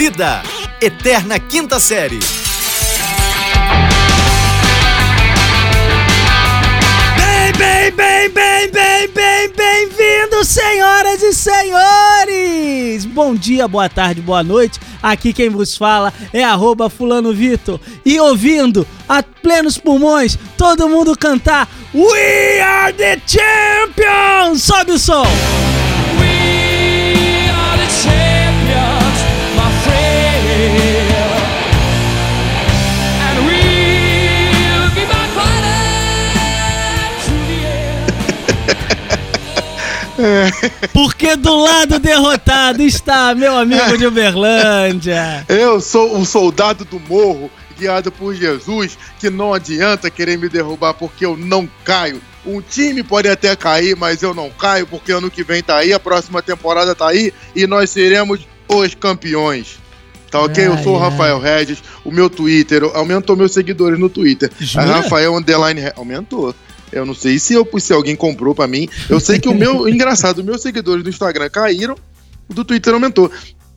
Vida, Eterna Quinta Série. Bem, bem, bem, bem, bem, bem, bem-vindos, senhoras e senhores! Bom dia, boa tarde, boa noite. Aqui quem vos fala é arroba fulano Vitor. E ouvindo a plenos pulmões, todo mundo cantar We are the champions! Sobe o som! Porque do lado derrotado está meu amigo de Uberlândia. Eu sou um soldado do morro, guiado por Jesus, que não adianta querer me derrubar porque eu não caio. Um time pode até cair, mas eu não caio porque ano que vem tá aí, a próxima temporada tá aí e nós seremos os campeões. Tá ok? eu sou o Rafael Regis, o meu Twitter aumentou meus seguidores no Twitter. A Rafael Underline aumentou. Eu não sei se, eu, se alguém comprou pra mim. Eu sei que o meu. engraçado, meus seguidores do Instagram caíram, o do Twitter aumentou.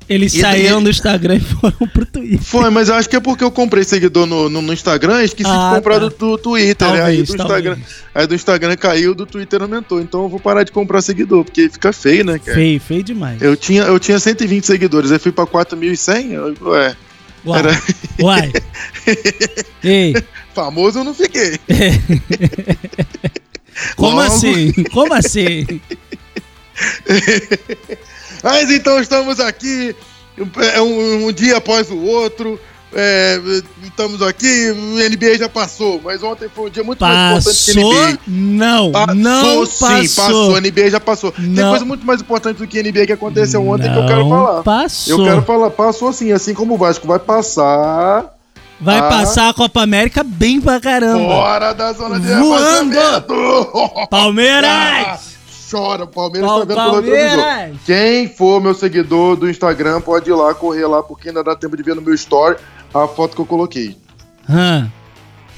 Eles E saíram daí- do Instagram e foram pro Twitter. Foi, mas eu acho que é porque eu comprei seguidor no, no, no Instagram e esqueci Ah, de comprar tá. do, do Twitter. Talvez, aí, do talvez. Instagram, aí do Instagram caiu, do Twitter aumentou. Então eu vou parar de comprar seguidor, porque fica feio, né, cara? Feio, feio demais. Eu tinha, eu tinha 120 seguidores, aí fui pra 4.100. eu- Ué, Uai. era Uai. Ei, famoso eu não fiquei. como Logo- assim? Como assim? Mas então estamos aqui, é um, um dia após o outro. é, estamos aqui, o NBA já passou, mas ontem foi um dia muito mais importante que Passou? NBA. Não, Passou não sim, passou. passou. A NBA já passou. Tem Não. coisa muito mais importante do que a NBA que aconteceu ontem que eu quero Não falar. Passou. Eu quero falar, passou sim, assim como o Vasco vai passar Vai Ah. passar a Copa América bem pra caramba. fora da zona de Voando. Palmeiras! Ah, Chora, o Palmeiras Pal- tá vendo. Palmeiras! Quem for meu seguidor do Instagram pode ir lá, correr lá, porque ainda dá tempo de ver no meu story a foto que eu coloquei. Hã.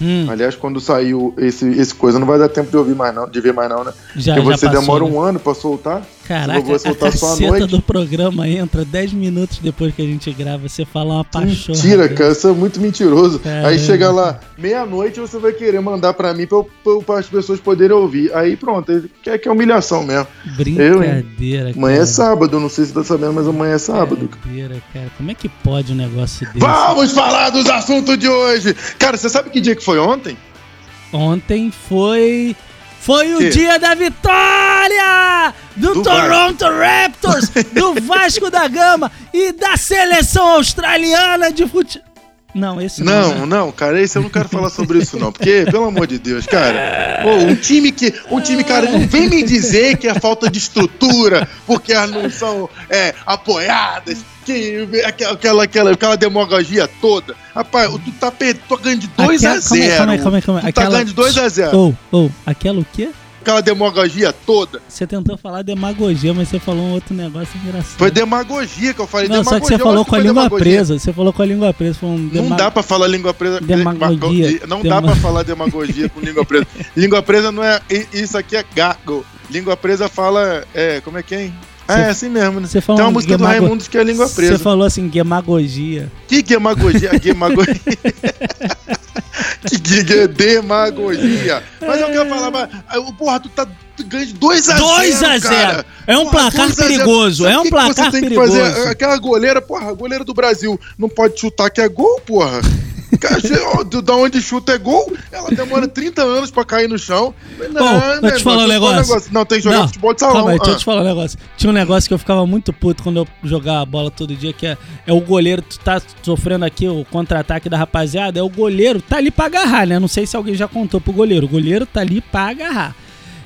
Hum, Aliás, quando saiu esse, esse coisa, não vai dar tempo de ouvir mais não, de ver mais não, né? já, Porque já você passou, demora né? um ano pra soltar. Caraca, vou a caceta do programa entra 10 minutos depois que a gente grava. Você fala uma paixão. Mentira, cara, isso é muito mentiroso. Caramba. Aí chega lá, meia-noite, você vai querer mandar pra mim pra, eu- pra eu- as pessoas poderem ouvir. Aí pronto, quer que é humilhação mesmo. Brincadeira, cara. Amanhã é sábado, não sei se tá sabendo, mas amanhã é sábado. Brincadeira, cara. Como é que pode um negócio desse? Vamos falar dos assuntos de hoje! Cara, você sabe que dia que foi ontem? Ontem foi. Foi o Que? dia da vitória do, Do Toronto Raptors, do Vasco da Gama e da seleção australiana de futebol. Não, esse não. Não, né? não, cara, esse eu não quero falar sobre isso, não. Porque, pelo amor de Deus, cara, pô, um time que. Um time, cara, não vem me dizer que é falta de estrutura, porque elas não são é, apoiadas, que aquela, aquela, aquela, aquela demagogia toda. Rapaz, tu tá, tu tá ganhando de 2 Aquela- a 0 Calma aí, calma aí, calma aí. Tu tá ganhando de 2 a 0 Ou, ou, aquela o quê? Aquela demagogia toda. Você tentou falar demagogia, mas você falou um outro negócio engraçado. Foi demagogia que eu falei. Não, só que demagogia, você falou com a língua demagogia. presa. Você falou com a língua presa. Um Não dema- dá pra falar língua presa. Demagogia. demagogia. Não dá pra falar demagogia com língua presa. língua presa não é. Isso aqui é gago. Língua presa fala. É, como é que é? Ah, Você- é assim mesmo, né? Você falou Tem uma música do demago- Raimundos que é língua Você presa. falou assim, demagogia. Que demagogia? Demagogia. que que- que demagogia. Mas eu quero falar, mas, ah, porra, tu tá tu ganha de 2 a 0 2 a 0. cara. É um Porra, placar 2 a 0. perigoso, é um que que placar você tem perigoso. Que fazer? Aquela goleira, porra, goleira do Brasil não pode chutar que é gol, porra. Cara, Da onde chuta é gol, ela demora 30 anos pra cair no chão. Não, Ô, vou te falar um negócio. Não, tem que jogar Não, futebol de salão. Calma aí, deixa eu Ah. te falar um negócio. Tinha um negócio que eu ficava muito puto quando eu jogava a bola todo dia, que é, é o goleiro, tu tá sofrendo aqui o contra-ataque da rapaziada, é o goleiro, tá ali pra agarrar, né? Não sei se alguém já contou pro goleiro. O goleiro tá ali pra agarrar.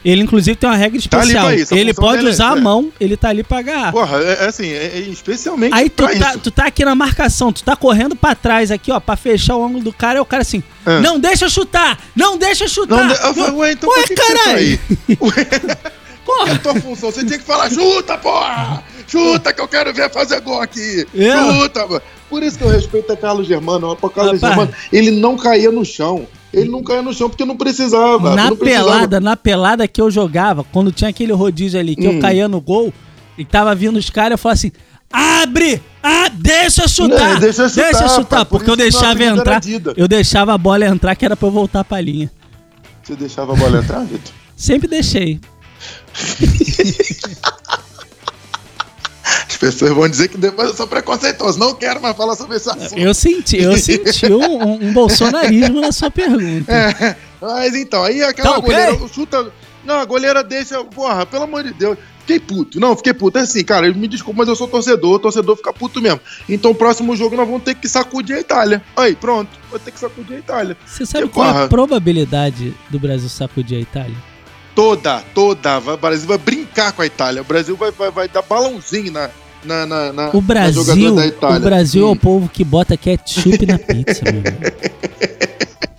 Ele, inclusive, tem uma regra Tá especial. pra isso, a ele pode dele é usar a é. mão, ele tá ali pra agarrar. Porra, é, é assim, é, é especialmente Aí tu pra tá, tu tá aqui na marcação, tu tá correndo pra trás aqui, ó, pra fechar o ângulo do cara, é o cara assim, Ah. não deixa chutar, não deixa chutar. Não, de- eu falei, ué, então Ué, por que, que você tá caralho. aí? Que é a tua função? Você tinha que falar, chuta, porra! Chuta que eu quero ver fazer gol aqui! É. Chuta! mano. Por isso que eu respeito a Carlos Germano. Carlos Rapaz. Germano, ele não caía no chão. Ele não caía no chão porque não precisava. na não precisava. pelada, na pelada que eu jogava, quando tinha aquele rodízio ali, que eu Hum. caía no gol, e tava vindo os caras, eu falava assim, Abre! Ah, deixa eu chutar! Não, deixa eu chutar, deixa eu chutar por porque eu deixava entrar. Eu deixava a bola entrar, que era pra eu voltar pra linha. Você deixava a bola entrar, Vitor? Sempre deixei. As pessoas vão dizer que depois eu sou preconceituoso. Não quero mais falar sobre esse assunto. Eu senti, eu senti um, um- bolsonarismo na sua pergunta. É, mas então, aí aquela Tá goleira chuta. Não, a goleira deixa. Porra, pelo amor de Deus. Fiquei puto. Não, fiquei puto. É assim, cara, me desculpa, mas eu sou torcedor. O torcedor fica puto mesmo. Então, próximo jogo nós vamos ter que sacudir a Itália. Aí, pronto. Vou ter que sacudir a Itália. Você sabe Que qual é a porra. probabilidade do Brasil sacudir a Itália? Toda, toda. O Brasil vai brincar com a Itália. O Brasil vai, vai, vai dar balãozinho na. Na, na, na, O Brasil, jogadora da Itália. o Brasil é o povo que bota ketchup na pizza, meu.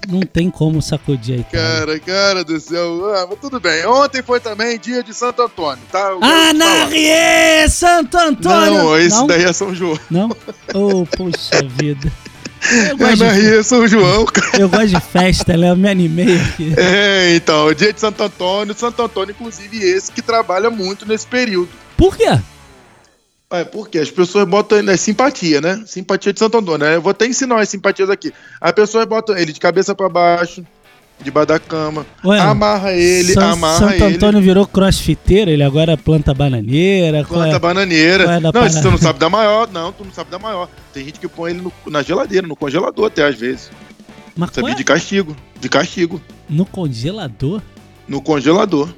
Não tem como sacudir a Itália. Cara, cara do céu. Ah, mas tudo bem. Ontem foi também dia de Santo Antônio, tá? Eu Ah. Anarie! Santo Antônio! Não, esse não? daí é São João. Não? Oh, puxa vida. Eu É gosto, na de, Ria São João, cara. eu gosto de festa, né? Eu me animei aqui. É, então, dia de Santo Antônio. Santo Antônio, inclusive, esse que trabalha muito nesse período. Por quê? É, porque as pessoas botam né, simpatia, né? Simpatia de Santo Antônio. né? Eu vou até ensinar as simpatias aqui. As pessoas botam ele de cabeça pra baixo, debaixo da cama, amarra ele, San- amarra Santo ele. Antônio virou crossfiteiro, ele agora planta bananeira. Planta é? bananeira. é não, se tu não sabe da maior, não, tu não sabe da maior. Tem gente que põe ele no- na geladeira, no congelador até às vezes. Mas Sabia? é? De castigo. De castigo. No congelador? No congelador.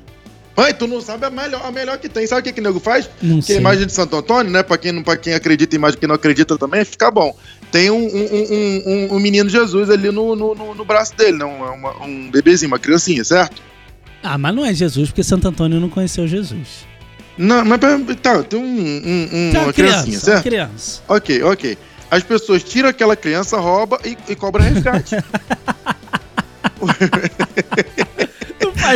Mãe, tu não sabe a melhor, a melhor que tem. Sabe o que, que o nego faz? Não Que sei. a imagem de Santo Antônio, né? Pra quem, pra quem acredita em imagem, quem não acredita também, fica bom. Tem um, um, um, um- menino Jesus ali no, no, no- no braço dele, né? Um, uma- um bebezinho, uma criancinha, certo? Ah, mas não é Jesus, porque Santo Antônio não conheceu Jesus. Não, mas tá, tem um, um- um- Então, uma criança, criancinha, certo? criança. Ok, ok. As pessoas tiram aquela criança, rouba e, e cobra resgate.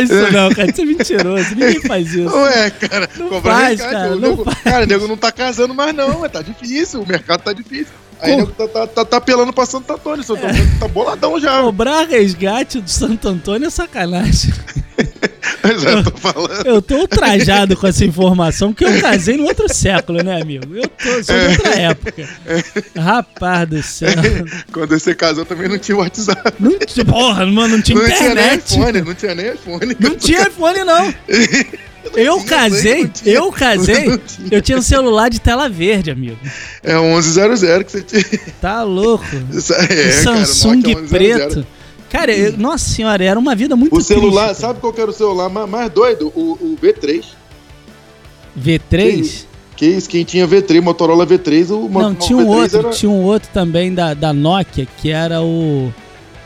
Não faz isso não, cara. Isso é mentiroso. Ninguém faz isso. Ué, cara, Não cobra faz, cara, o não nego, faz. cara, o nego não tá casando mais, não, tá difícil. O mercado tá difícil. Aí o nego tá, tá, tá, tá apelando pra Santo Antônio. Santo Antônio tá boladão já. Cobrar resgate do Santo Antônio é sacanagem. Eu tô falando. Eu tô ultrajado com essa informação, porque eu casei no outro século, né, amigo? Eu tô, sou de outra época. Rapaz do céu. Quando você casou também não tinha WhatsApp. Não tinha, porra, mano, não tinha Não tinha internet. iPhone, não tinha nem iPhone. Não tinha iPhone, não. Eu tinha, casei, tinha. eu casei, tinha. eu tinha um celular de tela verde, amigo. É 1100 que você tinha. Tá louco. É, cara, Samsung 1100. preto. Cara, eu- nossa senhora, era uma vida muito O celular, triste, sabe qual era o celular mais, mais doido? O, o V3. V3? Que isso, quem tinha V3, Motorola V3, o Não, o tinha um V3 outro, era- tinha um outro também da, da Nokia, que era o,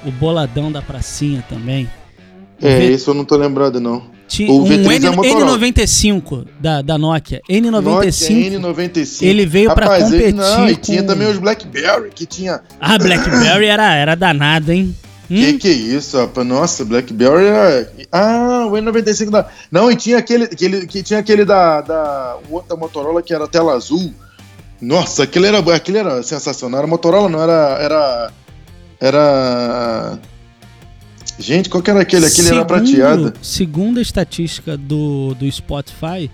o boladão da pracinha também. É, V- esse eu não tô lembrado, não. tinha o um V3 N, é Motorola. N95 da, da Nokia. Nokia N95. N95. Ele veio pra Rapaz, ele- competir não, e com- tinha também os BlackBerry, que tinha... Ah, Blackberry era, era danado, hein? Hum? Que que é isso, rapaz? Nossa, BlackBerry era... Ah, o N95 da... Não, e tinha aquele, aquele, que tinha aquele da, da, da Motorola que era tela azul. Nossa, aquele era, aquele era sensacional. Era Motorola, não era... Era... Era... Gente, qual que era aquele? Aquele era prateado. Segundo a estatística do, do Spotify,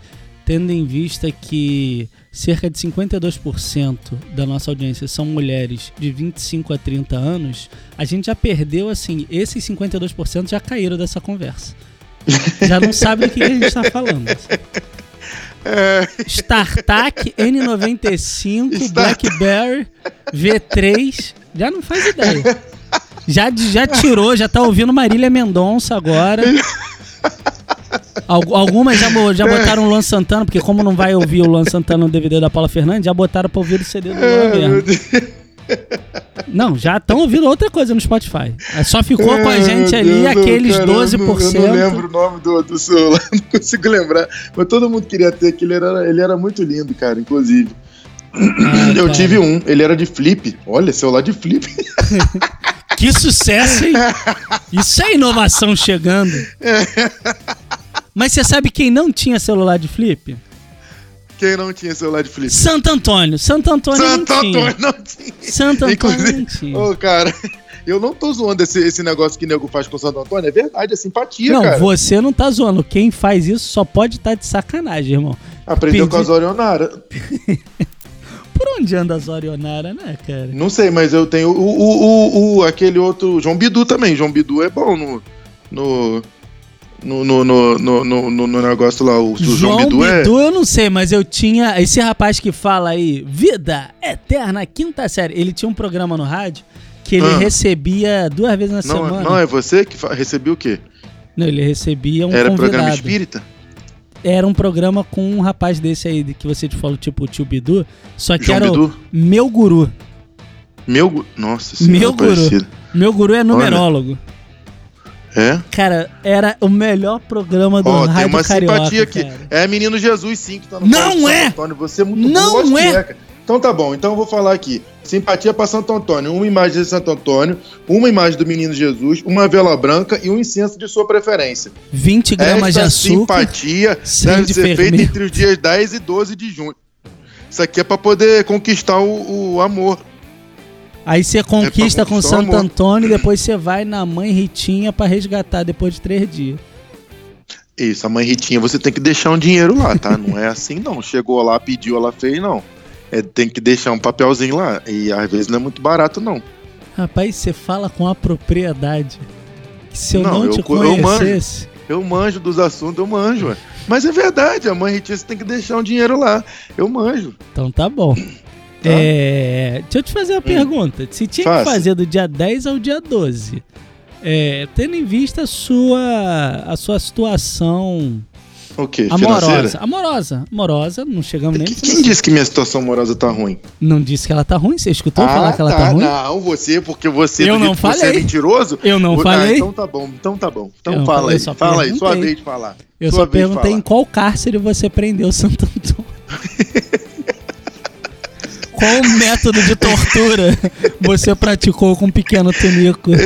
tendo em vista que cerca de 52% da nossa audiência são mulheres de 25 a 30 anos, a gente já perdeu, assim, esses 52% já caíram dessa conversa. Já não sabe do que a gente está falando. StarTAC, N95, Star- BlackBerry, V3, já não faz ideia. Já, já tirou, já tá ouvindo Marília Mendonça agora. Al- Algumas já, já botaram o Luan Santana, porque como não vai ouvir o Luan Santana no DVD da Paula Fernandes, já botaram pra ouvir o CD do Luan é, meu mesmo. Não, já estão ouvindo outra coisa no Spotify. É, Só ficou com a gente ali aqueles cara, eu não- 12%. Eu não lembro o nome do, do celular, não consigo lembrar. Mas todo mundo queria ter, que ele era, ele era muito lindo, cara, inclusive. Ah, eu cara. tive um, ele era de flip. Olha, celular de flip. Que sucesso, hein? Isso é inovação chegando. Mas você sabe quem não tinha celular de flip? Quem não tinha celular de flip? Santo Antônio. Santo Antônio Santo não tinha. Antônio não tinha. Santo Antônio não tinha. ô, cara, eu não tô zoando esse, esse negócio que o nego faz com o Santo Antônio, é verdade, é simpatia, Não, cara. você não tá zoando. Quem faz isso só pode estar de sacanagem, irmão. Aprendeu Pedi- com as Orionara. por onde anda a Zorionara, né, cara? Não sei, mas eu tenho o, o, o, o- aquele outro. João Bidu também. João Bidu é bom no. No. No, no, no, no, no- negócio lá, o, o João, Bidu, é. eu não sei, mas eu tinha. Esse rapaz que fala aí, Vida Eterna, quinta série. Ele tinha um programa no rádio que ele Ah. recebia duas vezes na Não, semana. não, é você que recebeu o quê? Não, ele recebia um Era convidado. programa espírita? Era um programa com um rapaz desse aí que você te falou, tipo o tio Bidu, só que João era o Bidu? meu guru. Meu. gu- Nossa senhora, Meu guru. parecido. Meu guru é numerólogo. É? Cara, era o melhor programa do tem rádio uma carioca, simpatia aqui. cara. É Menino Jesus, sim, que tá no Não palco de é! Antônio. Você é muito Não bom, é! Então tá bom, então eu vou falar aqui. Simpatia pra Santo Antônio. Uma imagem de Santo Antônio, uma imagem do Menino Jesus, uma vela branca e um incenso de sua preferência. 20 gramas de Esta açúcar. simpatia deve de ser feita entre os dias 10 e 12 de junho. Isso aqui é pra poder conquistar o, o amor. Aí você conquista É com Santo amor. Antônio e depois você vai na mãe Ritinha pra resgatar depois de três dias. Isso, a mãe Ritinha, você tem que deixar um dinheiro lá, tá? Não é assim, não. Chegou lá, pediu, ela fez, não. É, tem que deixar um papelzinho lá. E às vezes não é muito barato, não. Rapaz, você fala com a propriedade. Que se eu não, Não, eu te co- eu manjo. conhecesse. Eu manjo dos assuntos, eu manjo. ué. Mas é verdade, a mãe Ritinha, você tem que deixar um dinheiro lá. Eu manjo. Então tá bom. É, deixa eu te fazer uma pergunta. Se tinha que Faça. fazer do dia 10 ao dia 12, é, tendo em vista a sua, a sua situação O quê? amorosa. Financeira? Amorosa. Amorosa, não chegamos nem Quem, disse que minha situação amorosa tá ruim? Não disse que ela tá ruim? Você escutou falar que ela tá, ruim? Não, você, porque você, Eu não que você é falei. mentiroso. Eu não Ah, falei. então tá bom, então tá bom. Então Eu fala falei, aí, fala aí, sua vez de falar. Eu Sua só perguntei em qual cárcere você prendeu Santo Antônio. qual método de tortura você praticou com o pequeno Tunico?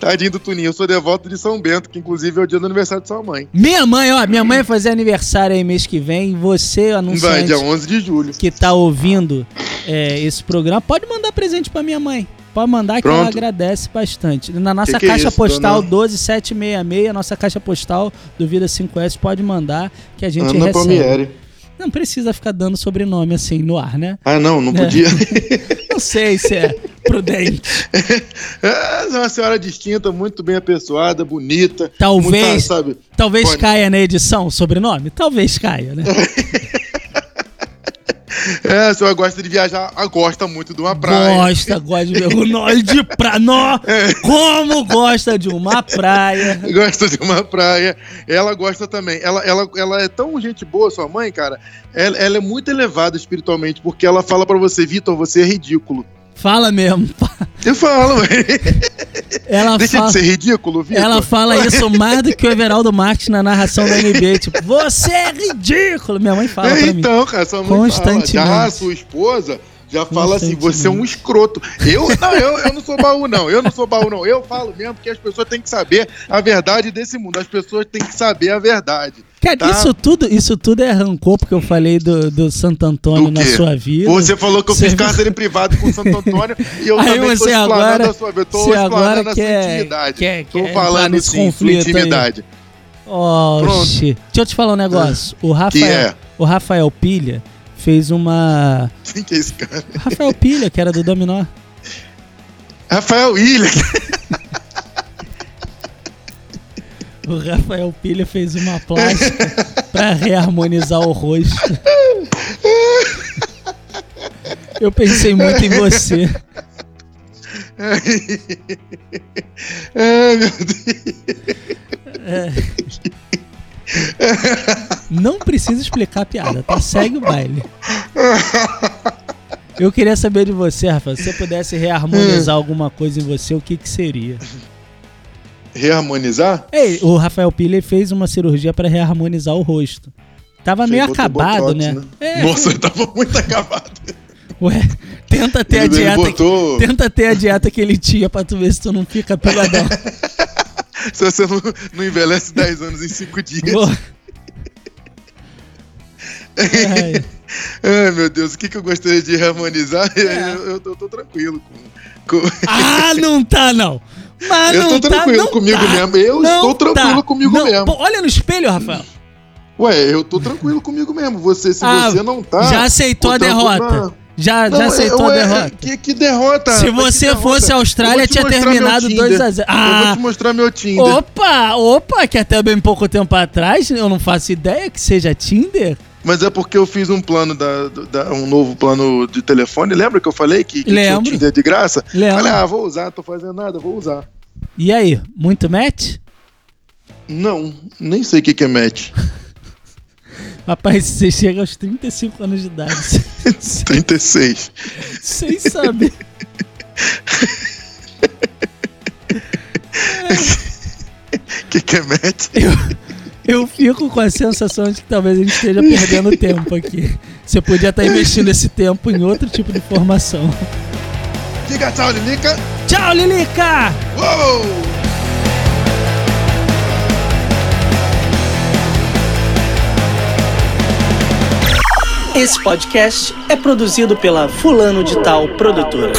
Tadinho do Tuninho, eu sou devoto de São Bento, que inclusive é o dia do aniversário de sua mãe. Minha mãe, ó, minha mãe vai fazer aniversário aí mês que vem. Você, Vai, anunciante dia 11 de julho. que tá ouvindo é, esse programa, pode mandar presente pra minha mãe. Pode mandar que ela Pronto. agradece bastante. Na nossa Que que é caixa isso, postal dona? 12766, nossa caixa postal do Vida 5S, pode mandar que a gente Ana recebe. Palmieri. Não precisa ficar dando sobrenome assim no ar, né? Ah, não, não É. podia. Não sei se é prudente. é uma senhora distinta, muito bem apessoada, bonita. Talvez- muita? Talvez Pode. caia na edição o sobrenome? Talvez caia, né? É, a senhora gosta de viajar, gosta muito de uma praia. Gosta, gosta de ver o nós de praia. Nó, como gosta de uma praia. Gosta de uma praia. Ela gosta também. Ela, ela, ela é tão gente boa, sua mãe, cara. Ela, ela é muito elevada espiritualmente, porque ela fala pra você, Vitor, você é ridículo. Fala mesmo. Eu falo, Ela deixa fala, de ser ridículo, Vitor. ela fala isso mais do que o Everaldo Marques na narração da NBA. Tipo, você é ridículo. Minha mãe fala pra mim. Então, cara, sua mãe Constantemente. fala. Já a sua esposa já fala assim, você é um escroto. Eu não, eu, eu não sou baú, não. Eu não sou baú, não. Eu falo mesmo porque as pessoas têm que saber a verdade desse mundo. As pessoas têm que saber a verdade. Cara, Tá. isso tudo, isso tudo é rancor porque eu falei do, do Santo Antônio Do na sua vida. Você falou que eu Você fiz viu? cárcere privado com o Santo Antônio e eu Aí também explanando agora- a sua vida. Agora explanando a sua intimidade. tô falando sim, sua intimidade. Oxi. Deixa eu te falar um negócio. O Rafael, é? o Rafael Pilha fez uma. Quem que é esse cara? Rafael Pilha, que era do Dominó. Rafael William. O Rafael Pilha fez uma plástica pra reharmonizar o rosto. Eu pensei muito em você. Ai, meu Deus. Não precisa explicar a piada, tá? Segue o baile. Eu queria saber de você, Rafael. Se você pudesse reharmonizar alguma coisa em você, o que que seria? Reharmonizar? Ei, o Rafael Pilha fez uma cirurgia pra reharmonizar o rosto. Tava meio Ele botou acabado, botox, né? É, Nossa, eu tava muito acabado. Ué, tenta ter a Ele- ele dieta. botou- Que, tenta ter a dieta que ele tinha pra tu ver se tu não fica pegadão. Se você não, não envelhece 10 anos em 5 dias. Pô. Ai, Ai, meu Deus, o que, que eu gostaria de reharmonizar? É. Eu, eu tô, tô tranquilo com. com- Ah, não tá, não. Mas Eu tô tá, tranquilo não comigo tá. mesmo. Eu estou tranquilo tá. comigo Não. mesmo. Pô, olha no espelho, Rafael. Ué, eu tô tranquilo comigo mesmo. Você, se Ah, você não tá. já aceitou a derrota. Já, Não, já aceitou a ué, derrota. Que, que derrota? Se você derrota. fosse a Austrália, te tinha terminado meu 2 a Tinder. 0. Eu vou Ah, te mostrar meu Tinder. opa, opa, que até bem pouco tempo atrás, eu não faço ideia que seja Tinder. Mas é porque eu fiz um plano da, da- um novo plano de telefone. Lembra que eu falei que, que tinha o. Tinder de graça? Lembro. Falei, ah, vou usar, tô fazendo nada, vou usar. E aí, muito match? Não, nem sei o que, que é match. Rapaz, você chega aos 35 anos de idade. 36. Sem saber. O que, que é match? Eu, eu fico com a sensação de que talvez a gente esteja perdendo tempo aqui. Você podia estar investindo esse tempo em outro tipo de formação. Diga tchau, Lilica. Tchau, Lilica! Uou! Esse podcast é produzido pela Fulano de Tal Produtora.